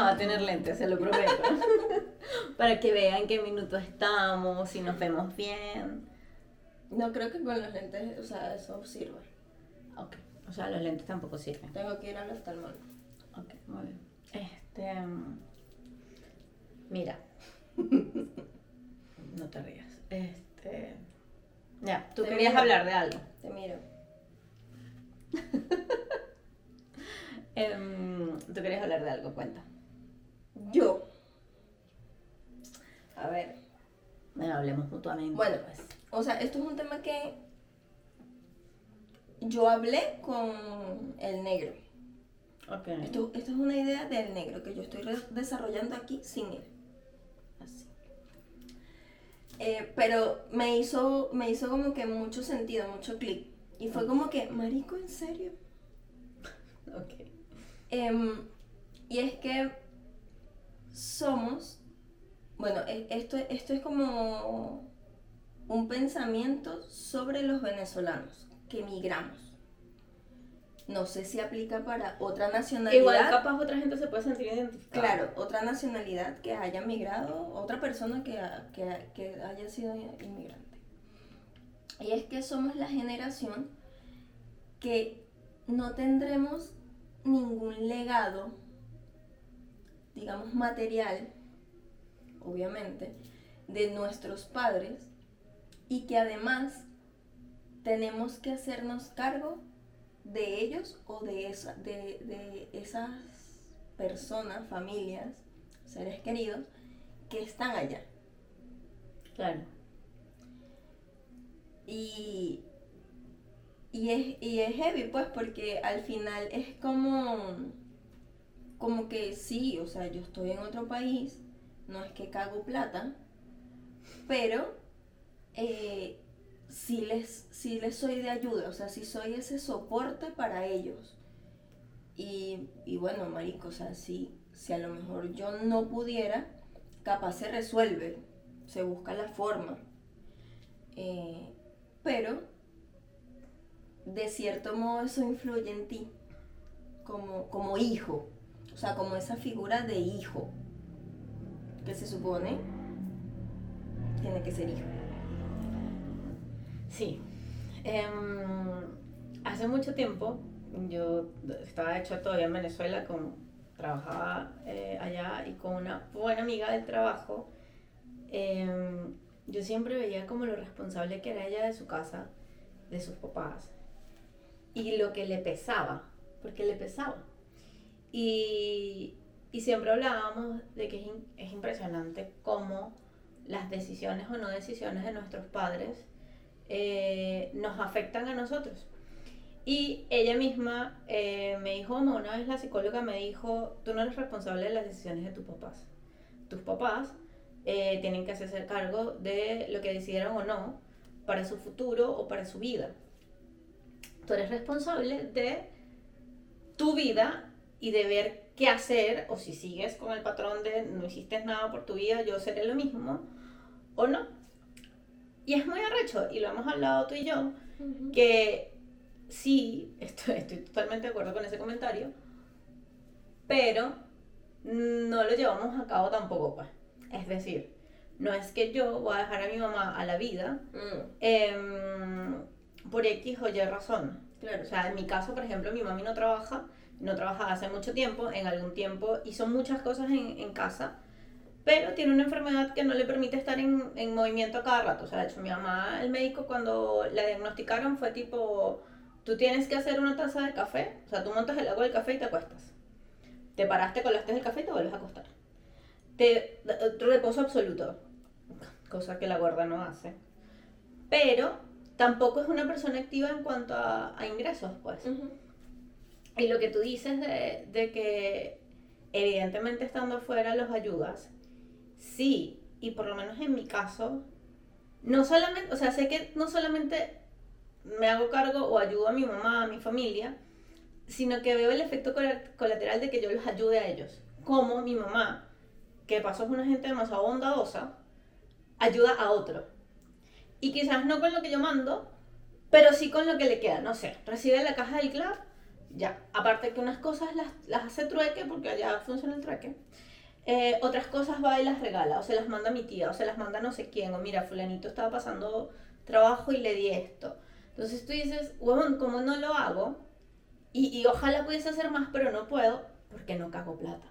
mamá va a tener lentes, se lo prometo. Para que vean qué minuto estamos, si nos vemos bien. No creo que con los lentes, o sea, eso sirva. Ok, o sea, los lentes tampoco sirven. Tengo que ir al oftalmólogo. Ok, muy bien. Este. mm, Mira. no te rías. Este. Ya, tú Te querías miro. hablar de algo. Te miro. Em, tú querías hablar de algo, cuenta. Yo. A ver. Bueno, hablemos mutuamente. Bueno, pues. O sea, esto es un tema que yo hablé con el negro. Ok. Esto, esto es una idea del negro que yo estoy desarrollando aquí sin él. Así. Eh, pero me hizo, me hizo como que mucho sentido, mucho clic. Y fue como que, marico, ¿en serio? Ok. Em, y es que somos, bueno, e- esto, esto es como un pensamiento sobre los venezolanos que emigramos. No sé si aplica para otra nacionalidad. Igual capaz otra gente se puede sentir identificada. Claro, otra nacionalidad que haya migrado, otra persona que, que, que haya sido inmigrante. Y es que somos la generación que no tendremos ningún legado, digamos material, obviamente, de nuestros padres y que además tenemos que hacernos cargo de ellos o de, esa, de, de esas personas, familias, seres queridos que están allá. Claro. Y, y, es, y es heavy, pues, porque al final es como, como que sí, o sea, yo estoy en otro país, no es que cago plata, pero eh, sí, les, sí les soy de ayuda, o sea, sí soy ese soporte para ellos. Y, y bueno, marico, o sea, si, si a lo mejor yo no pudiera, capaz se resuelve, se busca la forma. Eh, pero de cierto modo eso influye en ti como, como hijo, sea, como esa figura de hijo que se supone tiene que ser hijo. Sí. Em, hace mucho tiempo, yo estaba de hecho todavía en Venezuela, con, trabajaba eh, allá y con una buena amiga del trabajo. em, yo siempre veía como lo responsable que era ella de su casa, de sus papás, y lo que le pesaba, porque le pesaba. Y, y siempre hablábamos de que es, es impresionante cómo las decisiones o no decisiones de nuestros padres eh, nos afectan a nosotros. Y ella misma eh, me dijo, "Mamá, una vez la psicóloga me dijo, tú no eres responsable de las decisiones de tus papás. Tus papás eh, tienen que hacerse cargo de lo que decidieron o no para su futuro o para su vida. Tú eres responsable de tu vida y de ver qué hacer o si sigues con el patrón de no hiciste nada por tu vida, yo seré lo mismo o no. Y es muy arrecho, y lo hemos hablado tú y yo, que sí, estoy, estoy totalmente de acuerdo con ese comentario, pero no lo llevamos a cabo tampoco, pues. Es decir, no es que yo voy a dejar a mi mamá a la vida Mm, em, por X o Y razón. claro. O sea, en mi caso, por ejemplo, mi mami no trabaja, no trabajaba hace mucho tiempo, en algún tiempo hizo muchas cosas en, en casa, pero tiene una enfermedad que no le permite estar en, en movimiento a cada rato. O sea, de hecho, mi mamá, el médico, cuando la diagnosticaron, fue tipo: tú tienes que hacer una taza de café, o sea, tú montas el agua del café y te acuestas. Te paraste, colaste el café y te vuelves a acostar. Te, reposo absoluto, cosa que la gorda no hace. Pero tampoco es una persona activa en cuanto a, ingresos, pues. Y lo que tú dices de, de que evidentemente estando afuera los ayudas, sí, y por lo menos en mi caso, no solamente, o sea, sé que no solamente me hago cargo o ayudo a mi mamá, a mi familia, sino que veo el efecto cola- colateral de que yo los ayude a ellos. Como mi mamá, que pasó es una gente demasiado bondadosa, ayuda a otro. Y quizás no con lo que yo mando, pero sí con lo que le queda. No sé, recibe la caja del club, Ya, aparte que unas cosas las, las hace trueque, porque allá funciona el trueque, eh, otras cosas va y las regala, o se las manda mi tía, o se las manda no sé quién, o mira, fulanito estaba pasando trabajo y le di esto. Entonces tú dices, huevón, ¿cómo no lo hago? Y, y ojalá pudiese hacer más, pero no puedo, porque no cago plata.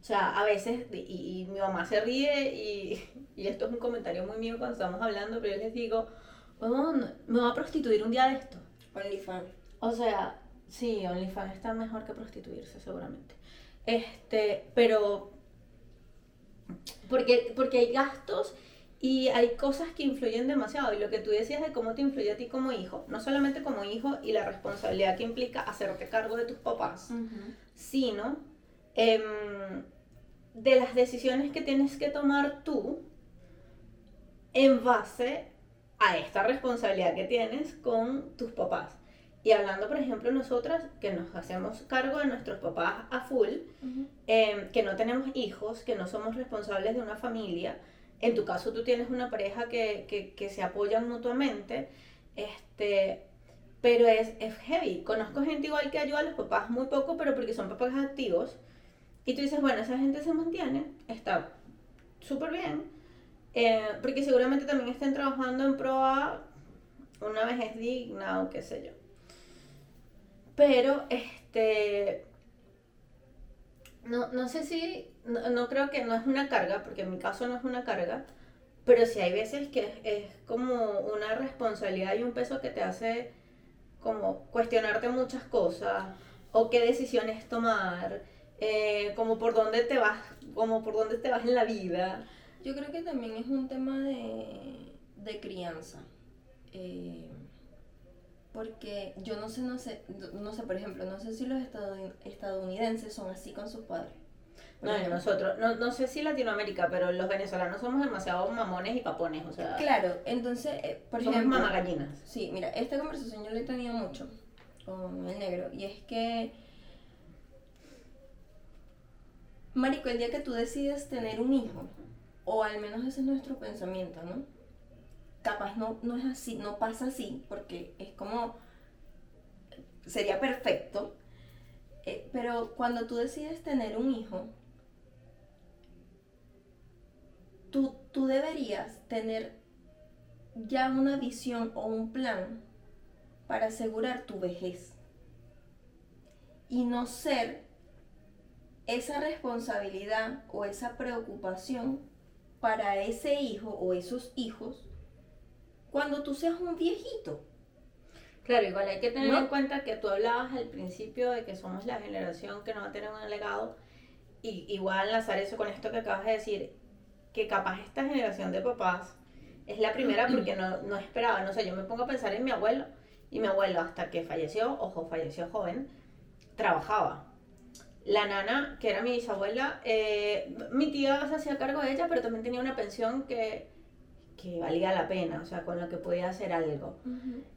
O sea, a veces, y, y mi mamá se ríe, y, y, esto es un comentario muy mío cuando estamos hablando, pero yo les digo, huevón, me voy a prostituir un día de esto. OnlyFans. O sea, sí, OnlyFans está mejor que prostituirse, seguramente. Este, pero. Porque, porque hay gastos y hay cosas que influyen demasiado. Y lo que tú decías de cómo te influye a ti como hijo, no solamente como hijo y la responsabilidad que implica hacerte cargo de tus papás, sino em, de las decisiones que tienes que tomar tú en base a esta responsabilidad que tienes con tus papás. Y hablando, por ejemplo, nosotras, que nos hacemos cargo de nuestros papás a full, em, que no tenemos hijos, que no somos responsables de una familia, en tu caso tú tienes una pareja que, que, que se apoyan mutuamente, este, pero es, es heavy. Conozco gente igual que ayuda a los papás muy poco, pero porque son papás activos. Y tú dices, bueno, esa gente se mantiene, está súper bien, eh, porque seguramente también estén trabajando en pro a una vejez digna o qué sé yo. Pero, este, no, no sé si, no, creo que no es una carga, porque en mi caso no es una carga, pero sí hay veces que es, como una responsabilidad y un peso que te hace como cuestionarte muchas cosas, o qué decisiones tomar, eh, como por dónde te vas, como por dónde te vas en la vida. Yo creo que también es un tema de, de crianza. Eh, porque yo no sé, no sé, no sé, por ejemplo, no sé si los estadounidenses son así con sus padres. No, nosotros, no, no sé si Latinoamérica, pero los venezolanos somos demasiado mamones y papones, o sea. Claro, entonces, eh, por somos ejemplo. mamagallinas. Sí, mira, esta conversación yo la he tenido mucho con el negro, y es que. Marico, el día que tú decides tener un hijo, o al menos ese es nuestro pensamiento, ¿no? Capaz no, no es así, no pasa así, porque es como, sería perfecto, eh, pero cuando tú decides tener un hijo, tú, tú deberías tener ya una visión o un plan para asegurar tu vejez y no ser esa responsabilidad o esa preocupación para ese hijo o esos hijos cuando tú seas un viejito. Claro, igual hay que tener en cuenta que tú hablabas al principio de que somos la generación que no va a tener un legado. Y igual enlazar eso con esto que acabas de decir, que capaz esta generación de papás es la primera porque no, no esperaban. O sea, yo me pongo a pensar en mi abuelo. Y mi abuelo, hasta que falleció, ojo, falleció joven, trabajaba. La nana, que era mi bisabuela, eh, mi tía se hacía cargo de ella, pero también tenía una pensión que que valía la pena, o sea, con lo que podía hacer algo.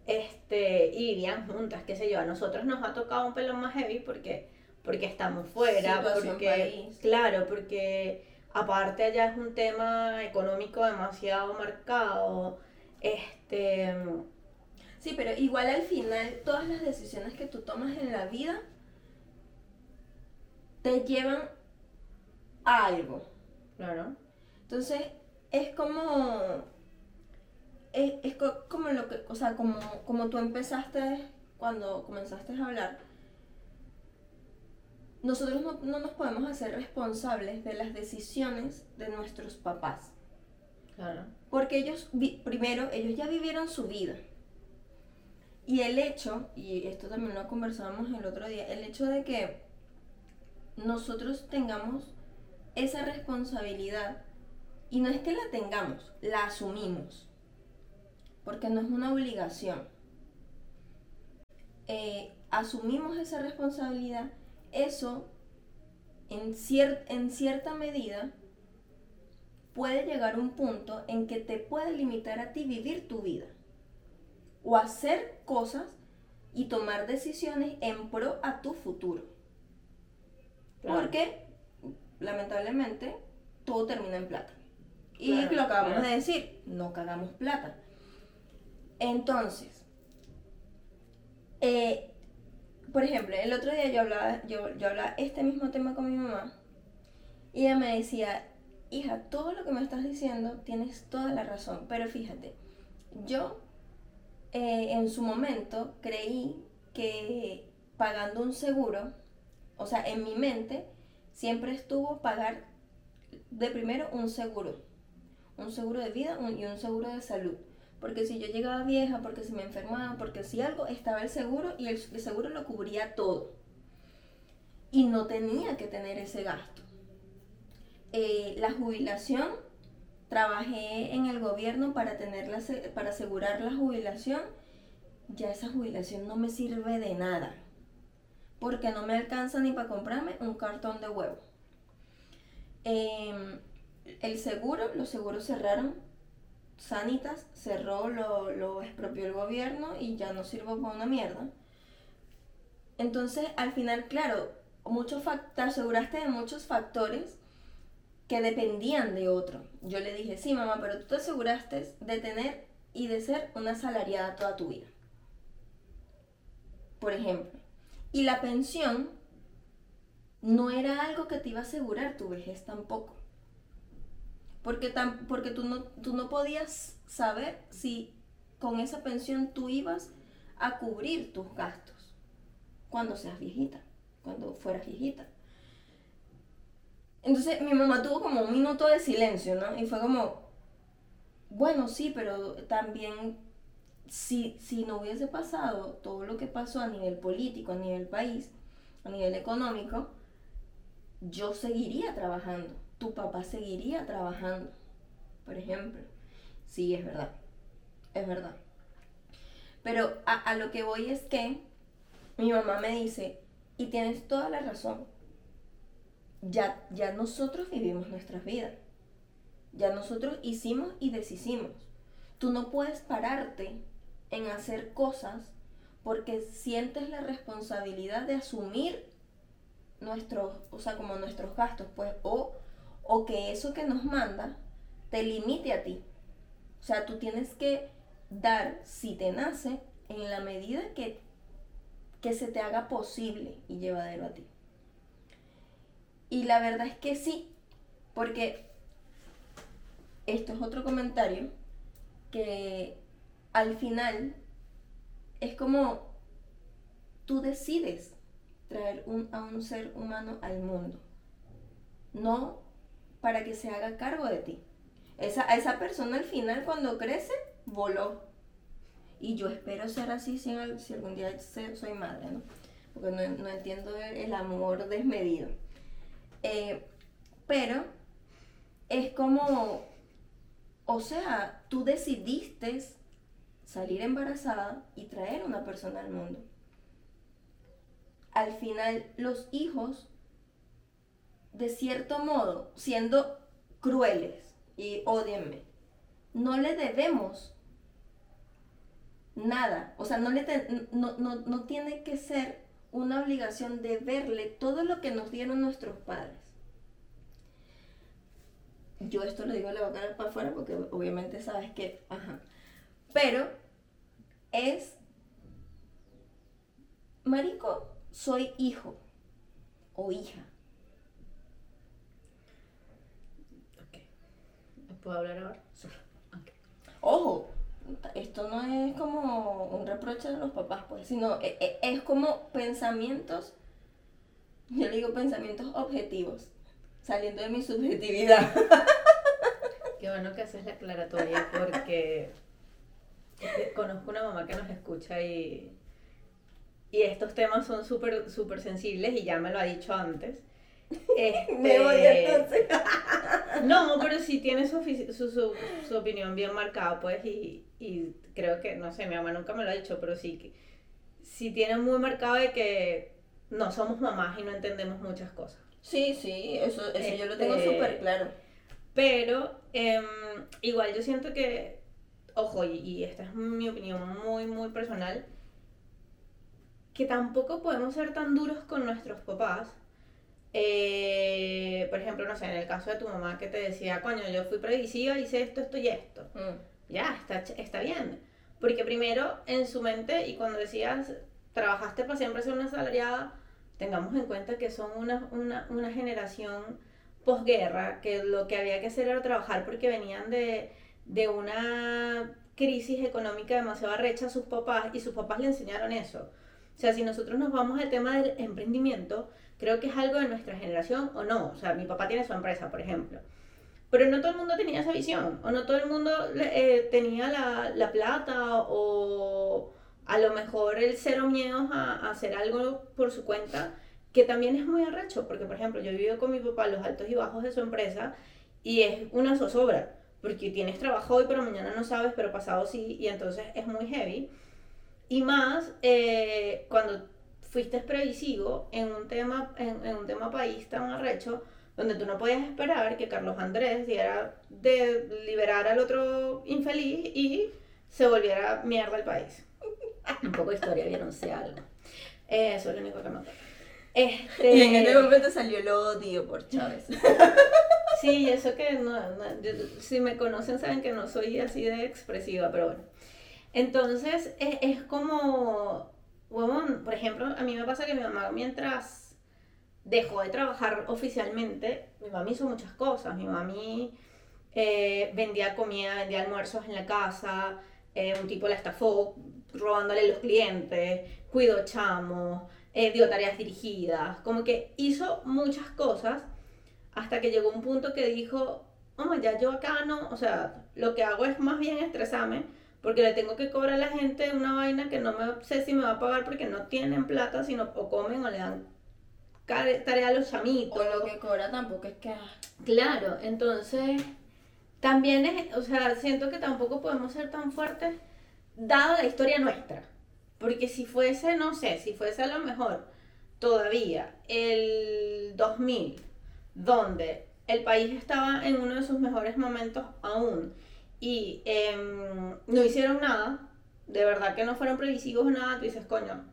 este, y vivían juntas, qué sé yo, a nosotros nos ha tocado un pelón más heavy porque, porque estamos fuera, porque, claro, porque aparte allá es un tema económico demasiado marcado, este... Sí, pero igual al final todas las decisiones que tú tomas en la vida te llevan a algo. Claro. Entonces, es como es, como lo que, o sea, como, como tú empezaste cuando comenzaste a hablar, nosotros no, no, nos podemos hacer responsables de las decisiones de nuestros papás. Claro. Porque ellos, primero, ellos ya vivieron su vida. Y el hecho, y esto también lo conversábamos el otro día, el hecho de que nosotros tengamos esa responsabilidad, y no es que la tengamos, la asumimos porque no es una obligación. Eh, asumimos esa responsabilidad, eso en, en cierta medida puede llegar a un punto en que te puede limitar a ti vivir tu vida o hacer cosas y tomar decisiones en pro a tu futuro. Porque, lamentablemente, todo termina en plata. Y lo acabamos de decir, no cagamos plata. Entonces, eh, por ejemplo, el otro día yo hablaba, yo, yo hablaba este mismo tema con mi mamá y ella me decía, hija, todo lo que me estás diciendo tienes toda la razón, pero fíjate, yo eh, en su momento creí que pagando un seguro, o sea, en mi mente siempre estuvo pagar de primero un seguro, un seguro de vida y un seguro de salud. Porque si yo llegaba vieja, porque si me enfermaba, porque si algo, estaba el seguro y el, seguro lo cubría todo. Y no tenía que tener ese gasto. Eh, la jubilación, trabajé en el gobierno para, tener para asegurar la jubilación. Ya esa jubilación no me sirve de nada. Porque no me alcanza ni para comprarme un cartón de huevo. Em, el seguro, los seguros cerraron Sanitas cerró, lo, lo expropió el gobierno y ya no sirvo para una mierda. Entonces, al final, claro, muchos te aseguraste de muchos factores que dependían de otro. Yo le dije, sí, mamá, pero tú te aseguraste de tener y de ser una asalariada toda tu vida. Por ejemplo. Y la pensión no era algo que te iba a asegurar tu vejez tampoco. Porque, tan, porque tú, no, tú no podías saber si con esa pensión tú ibas a cubrir tus gastos cuando seas viejita, cuando fueras viejita. Entonces mi mamá tuvo como un minuto de silencio, ¿no? Y fue como, bueno, sí, pero también si, si no hubiese pasado todo lo que pasó a nivel político, a nivel país, a nivel económico, yo seguiría trabajando tu papá seguiría trabajando, por ejemplo. Sí, es verdad, es verdad. Pero a, lo que voy es que mi mamá me dice, y tienes toda la razón, ya, ya nosotros vivimos nuestras vidas, ya nosotros hicimos y deshicimos. Tú no puedes pararte en hacer cosas porque sientes la responsabilidad de asumir nuestros, o sea, como nuestros gastos, pues, o o que eso que nos manda te limite a ti. O sea, tú tienes que dar, si te nace, en la medida que, que se te haga posible y llevadero a ti. Y la verdad es que sí, porque esto es otro comentario que al final es como tú decides traer un, a un ser humano al mundo. No para que se haga cargo de ti. Esa, esa persona al final cuando crece, voló. Y yo espero ser así si, algún día soy madre, ¿no? Porque no, entiendo el, amor desmedido. Eh, pero es como, o sea, tú decidiste salir embarazada y traer una persona al mundo. Al final, los hijos de cierto modo, siendo crueles, y odienme, no le debemos nada. O sea, no, le no, no, no tiene que ser una obligación de verle todo lo que nos dieron nuestros padres. Yo esto lo digo le voy a para afuera porque obviamente sabes que, ajá. Pero es, Marico, soy hijo o hija. ¿Puedo hablar ahora? Ojo, esto no es como un reproche de los papás, pues, sino e, e, es, como pensamientos, yo digo pensamientos objetivos, saliendo de mi subjetividad. Qué bueno que haces la aclaratoria porque conozco una mamá que nos escucha y, y estos temas son súper súper sensibles y ya me lo ha dicho antes. Me voy este, entonces. no, pero sí tiene su, su, su, opinión bien marcada, pues, y, y, creo que, no sé, mi mamá nunca me lo ha dicho, pero sí, sí tiene muy marcado de que no somos mamás y no entendemos muchas cosas. Sí, sí, eso, eso yo lo tengo este, súper claro. Pero em, igual yo siento que, ojo, y, y esta es mi opinión muy, muy personal, que tampoco podemos ser tan duros con nuestros papás eh, por ejemplo, no sé, en el caso de tu mamá que te decía, coño, yo fui previsiva, hice esto, esto y esto. Mm. Ya, está, está bien. Porque primero en su mente, y cuando decías trabajaste para siempre ser una asalariada, tengamos en cuenta que son una, una, una generación posguerra, que lo que había que hacer era trabajar porque venían de, de una crisis económica demasiado arrecha a sus papás y sus papás le enseñaron eso. O sea, si nosotros nos vamos al tema del emprendimiento, creo que es algo de nuestra generación o no. O sea, mi papá tiene su empresa, por ejemplo. Pero no todo el mundo tenía esa visión, o no todo el mundo eh, tenía la, la, plata, o a lo mejor el cero miedos a, a, hacer algo por su cuenta, que también es muy arrecho, porque por ejemplo, yo he vivido con mi papá los altos y bajos de su empresa, y es una zozobra, porque tienes trabajo hoy, pero mañana no sabes, pero pasado sí, y entonces es muy heavy. Y más eh, cuando fuiste previsivo en un tema, en, en un tema país tan arrecho, donde tú no podías esperar que Carlos Andrés diera de liberar al otro infeliz y se volviera mierda el país. Un poco de historia, vieron si algo. Eso es lo único que me Este... Y en ese momento salió el odio por Chávez. Sí, eso que no, si me conocen saben que no soy así de expresiva, pero bueno. Entonces es, es como, bueno, por ejemplo, a mí me pasa que mi mamá mientras dejó de trabajar oficialmente, mi mami hizo muchas cosas. Mi mami eh, vendía comida, vendía almuerzos en la casa, eh, un tipo la estafó robándole los clientes, cuidó chamos, eh, dio tareas dirigidas, como que hizo muchas cosas hasta que llegó un punto que dijo, oh, ya yo acá no, o sea, lo que hago es más bien estresarme porque le tengo que cobrar a la gente una vaina que no me sé si me va a pagar porque no tienen plata, sino o comen o le dan tarea a los chamitos. O lo que cobra tampoco es que... Ah. Claro, entonces también es, o sea, siento que tampoco podemos ser tan fuertes dado la historia nuestra. Porque si fuese, no sé, si fuese a lo mejor todavía el 2000, donde el país estaba en uno de sus mejores momentos aún y em, no hicieron nada, de verdad que no fueron previsivos nada, tú dices, coño,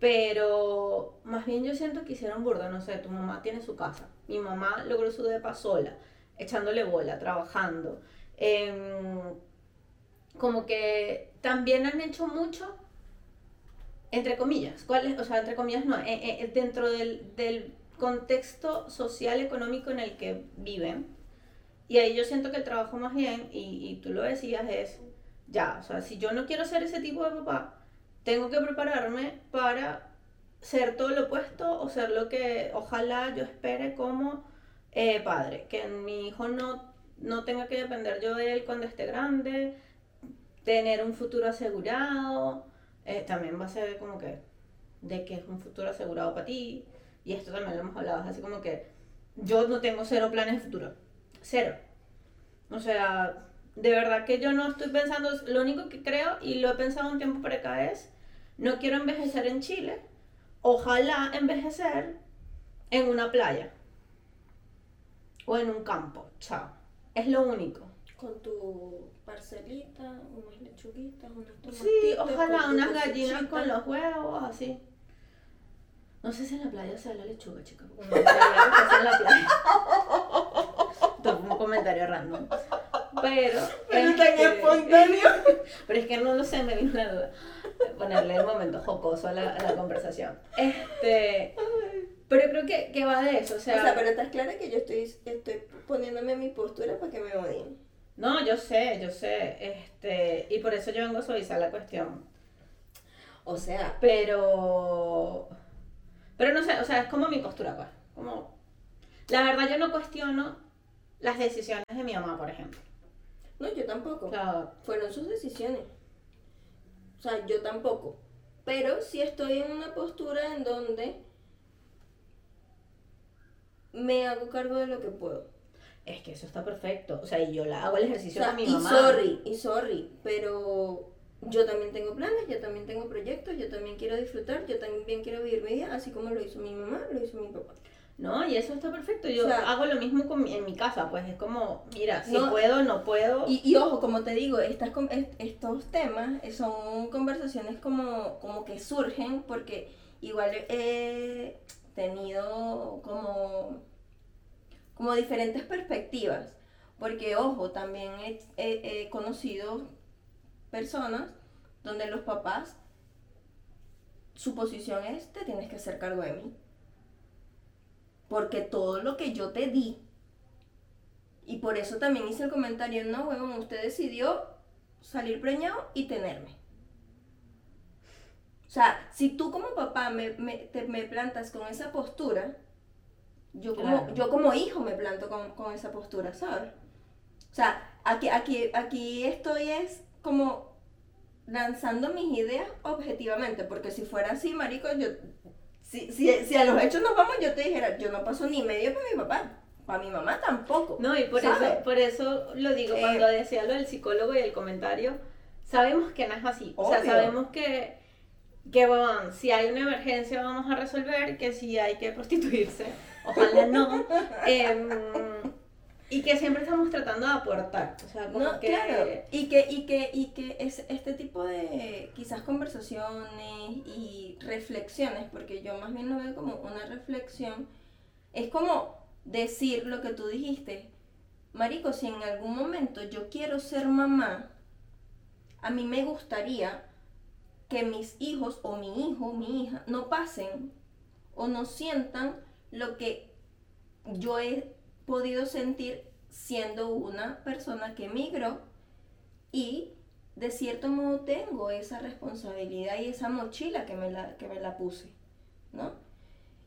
pero más bien yo siento que hicieron burda, no sé, tu mamá tiene su casa, mi mamá logró su depa sola, echándole bola, trabajando. Em, como que también han hecho mucho, entre comillas, ¿cuál o sea, entre comillas no, eh, eh, dentro del, del contexto social, económico en el que viven. Y ahí yo siento que el trabajo más bien, y, y tú lo decías, es, ya, o sea, si yo no quiero ser ese tipo de papá, tengo que prepararme para ser todo lo opuesto o ser lo que ojalá yo espere como eh, padre, que mi hijo no, no tenga que depender yo de él cuando esté grande, tener un futuro asegurado, eh, también va a ser como que de que es un futuro asegurado para ti, y esto también lo hemos hablado, así como que yo no tengo cero planes de futuro, cero. O sea, de verdad que yo no estoy pensando, lo único que creo, y lo he pensado un tiempo para acá, es no quiero envejecer en Chile. Ojalá envejecer en una playa. O en un campo. Chao. Es lo único. Con tu parcelita, unas lechuguitas, unas tomatitas. Sí, ojalá unas gallinas con los huevos, así. No sé si en la playa se da la lechuga, chica. No en la playa. un comentario random. Pero. Es tan espontáneo. Pero es que no lo sé, me vino una duda. Ponerle el momento jocoso a la, a la conversación. Este. Pero creo que, que, va de eso, o sea... O sea, pero estás clara que yo estoy, estoy poniéndome mi postura para que me odien. No, yo sé, yo sé, este, y por eso yo vengo a suavizar la cuestión. O sea... Pero... Pero no sé, o sea, es como mi postura, pues, como... La verdad yo no cuestiono las decisiones de mi mamá, por ejemplo. No, yo tampoco. Fueron sus decisiones. O sea, yo tampoco. Pero sí estoy en una postura en donde me hago cargo de lo que puedo. Es que eso está perfecto. O sea, y yo la hago el ejercicio con mi mamá. Y sorry, y sorry, pero yo también tengo planes, yo también tengo proyectos, yo también quiero disfrutar, yo también quiero vivir mi vida, así como lo hizo mi mamá, lo hizo mi papá. No, y eso está perfecto. Yo hago lo mismo con en mi casa, pues es como, mira, si puedo, no puedo. Y, y, ojo, como te digo, estas, estos temas son conversaciones como, como que surgen porque igual he tenido como, como diferentes perspectivas. Porque, ojo, también he, he conocido personas donde los papás su posición es, te tienes que hacer cargo de mí. Porque todo lo que yo te di, y por eso también hice el comentario, no, huevón, usted decidió salir preñado y tenerme. O sea, si tú como papá me, te, me plantas con esa postura, yo como, yo como hijo me planto con, con, esa postura, ¿sabes? O sea, aquí, aquí, aquí estoy es como lanzando mis ideas objetivamente, porque si fuera así, marico, yo, si, si, si a los hechos nos vamos, yo te dijera, yo no paso ni medio para mi papá, para mi mamá tampoco. No, y por, eso, por eso lo digo, eh, cuando decía lo del psicólogo y el comentario, sabemos que no es así, o sea, sabemos que que bueno, si hay una emergencia vamos a resolver, que si hay que prostituirse, ojalá no. Em, y que siempre estamos tratando de aportar. O sea, como que... Claro. Y que, y que, y que es este tipo de quizás conversaciones y reflexiones, porque yo más bien lo veo como una reflexión, es como decir lo que tú dijiste. Marico, si en algún momento yo quiero ser mamá, a mí me gustaría que mis hijos o mi hijo, mi hija, no pasen o no sientan lo que yo he podido sentir siendo una persona que emigró y de cierto modo tengo esa responsabilidad y esa mochila que me la, que me la puse, ¿no?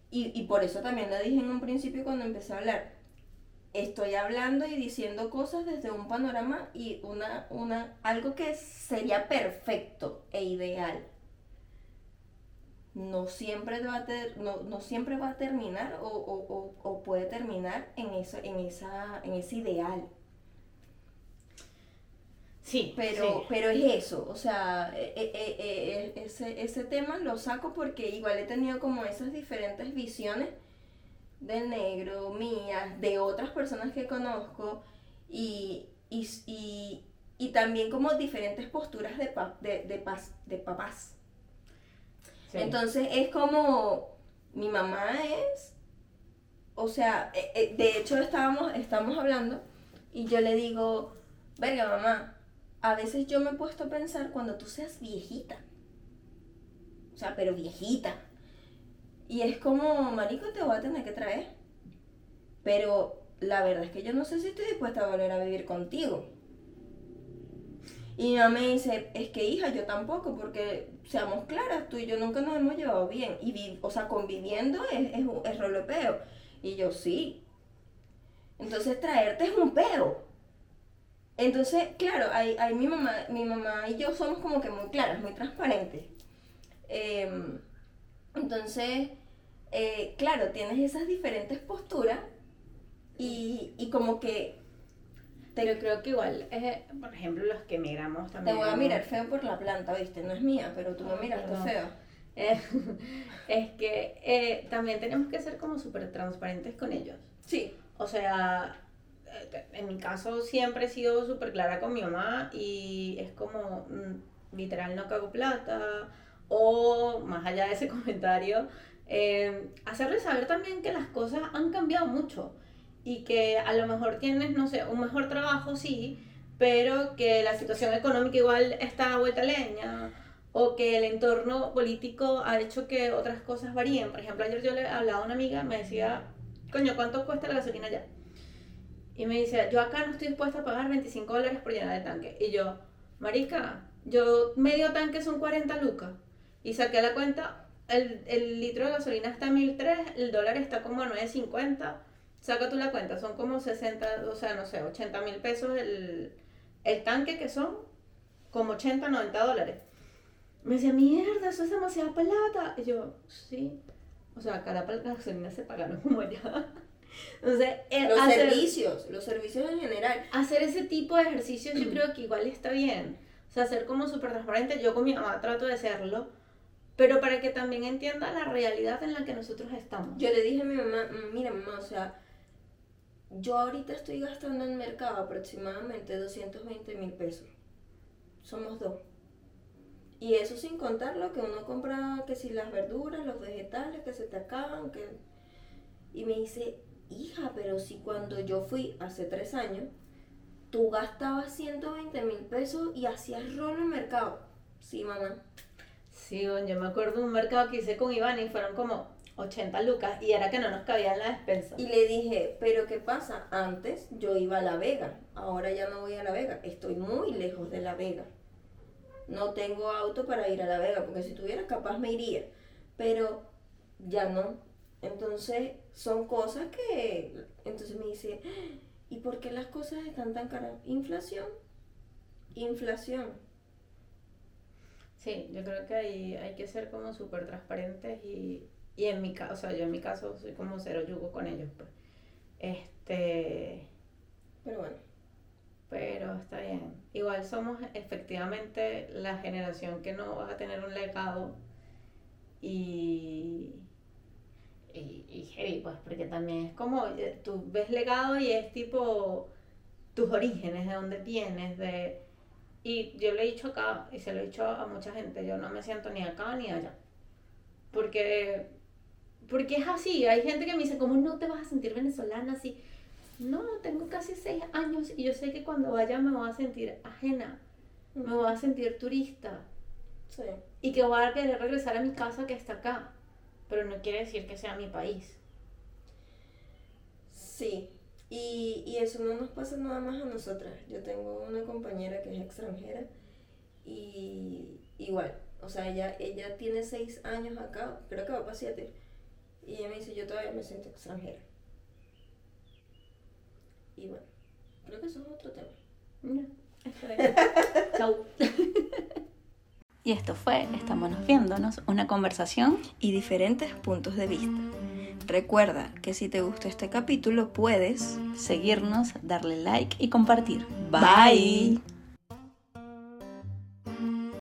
Y, y por eso también lo dije en un principio cuando empecé a hablar. Estoy hablando y diciendo cosas desde un panorama y una, una, algo que sería perfecto e ideal no siempre va a, ter, no, no, siempre va a terminar o, o, o, puede terminar en, eso, en, esa, en ese ideal. Sí, pero, pero es eso, o sea, e, e, e, ese, ese tema lo saco porque igual he tenido como esas diferentes visiones del negro, mías, de otras personas que conozco y, y, y, y también como diferentes posturas de, de, de, paz, de papás. Entonces es como, mi mamá es, o sea, eh, eh, de hecho estábamos, estamos hablando y yo le digo, verga mamá, a veces yo me he puesto a pensar cuando tú seas viejita. O sea, pero viejita. Y es como, marico, te voy a tener que traer. Pero la verdad es que yo no sé si estoy dispuesta a volver a vivir contigo. Y mi mamá me dice, es que hija, yo tampoco, porque seamos claras, tú y yo nunca nos hemos llevado bien. Y o sea, conviviendo es, es, es rolopeo. Y yo sí. Entonces traerte es un peo. Entonces, claro, ahí, mi, mamá, mi mamá y yo somos como que muy claras, muy transparentes. Em, entonces, eh, claro, tienes esas diferentes posturas y, y como que pero creo que igual, eh, por ejemplo, los que miramos también. Te voy a mirar feo por la planta, ¿viste? No es mía, pero tú me miras feo. Eh, es que eh, también tenemos que ser como súper transparentes con ellos. Sí. O sea, en mi caso siempre he sido súper clara con mi mamá y es como, mm, literal, no cago plata. O, más allá de ese comentario, hacerle saber también que las cosas han cambiado mucho y que a lo mejor tienes, no sé, un mejor trabajo, sí, pero que la situación económica igual está a vuelta leña o que el entorno político ha hecho que otras cosas varíen. Por ejemplo, ayer yo le hablaba a una amiga, me decía, coño, ¿cuánto cuesta la gasolina allá? Y me decía, yo acá no estoy dispuesta a pagar 25 dólares por llenar el tanque. Y yo, marica, yo medio tanque son 40 lucas. Y saqué la cuenta, el, el litro de gasolina está a 1003, el dólar está como a 950 saca tú la cuenta, son como 60, o sea, no sé, 80 mil pesos el, tanque que son como 80, 90 dólares. Me decía, mierda, eso es demasiada plata. Y yo, sí. O sea, acá la gasolina se pagaron como ya. Entonces, eh, los servicios, los servicios en general. Hacer ese tipo de ejercicios yo creo que igual está bien. O sea, ser como súper transparente. Yo con mi mamá trato de hacerlo pero para que también entienda la realidad en la que nosotros estamos. Yo le dije a mi mamá, mira mamá, o sea, yo ahorita estoy gastando en mercado aproximadamente 220 mil pesos. Somos dos. Y eso sin contar lo que uno compra, que si las verduras, los vegetales que se te acaban, que... Y me dice, hija, pero si cuando yo fui hace tres años, tú gastabas 120 mil pesos y hacías rolo en mercado. Sí, mamá. Sí, yo me acuerdo de un mercado que hice con Iván y fueron como 80 lucas y era que no nos cabía en la despensa. Y le dije, pero ¿qué pasa? Antes yo iba a La Vega, ahora ya no voy a La Vega, estoy muy lejos de La Vega. No tengo auto para ir a La Vega, porque si tuviera capaz me iría, pero ya no. Entonces son cosas que... Entonces me dice, ¿y por qué las cosas están tan caras? Inflación. Inflación. Sí, yo creo que ahí hay que ser como súper transparentes y, y en mi caso, o sea, yo en mi caso soy como cero yugo con ellos, pues. Este... Pero bueno. Pero está bien. Igual somos efectivamente la generación que no vas a tener un legado y, y, y heavy, pues, porque también es como, eh, tú ves legado y es tipo tus orígenes, de dónde vienes, de... Y yo le he dicho acá, y se lo he dicho a mucha gente, yo no me siento ni acá ni allá. Porque, porque es así, hay gente que me dice, ¿cómo no te vas a sentir venezolana así? No, tengo casi seis años y yo sé que cuando vaya me voy a sentir ajena, me voy a sentir turista Sí. y que voy a querer regresar a mi casa que está acá, pero no quiere decir que sea mi país. Sí, y, y eso no nos pasa nada más a nosotras. Yo tengo una compañera que es extranjera y igual, o sea, ella, ella tiene seis años acá, creo que va para siete, y ella me dice, yo todavía me siento extranjera. Y bueno, creo que eso es otro tema. Bien. Chau. Y esto fue Estamos viéndonos, una conversación y diferentes puntos de vista. Recuerda que si te gustó este capítulo puedes seguirnos, darle like y compartir. Bye.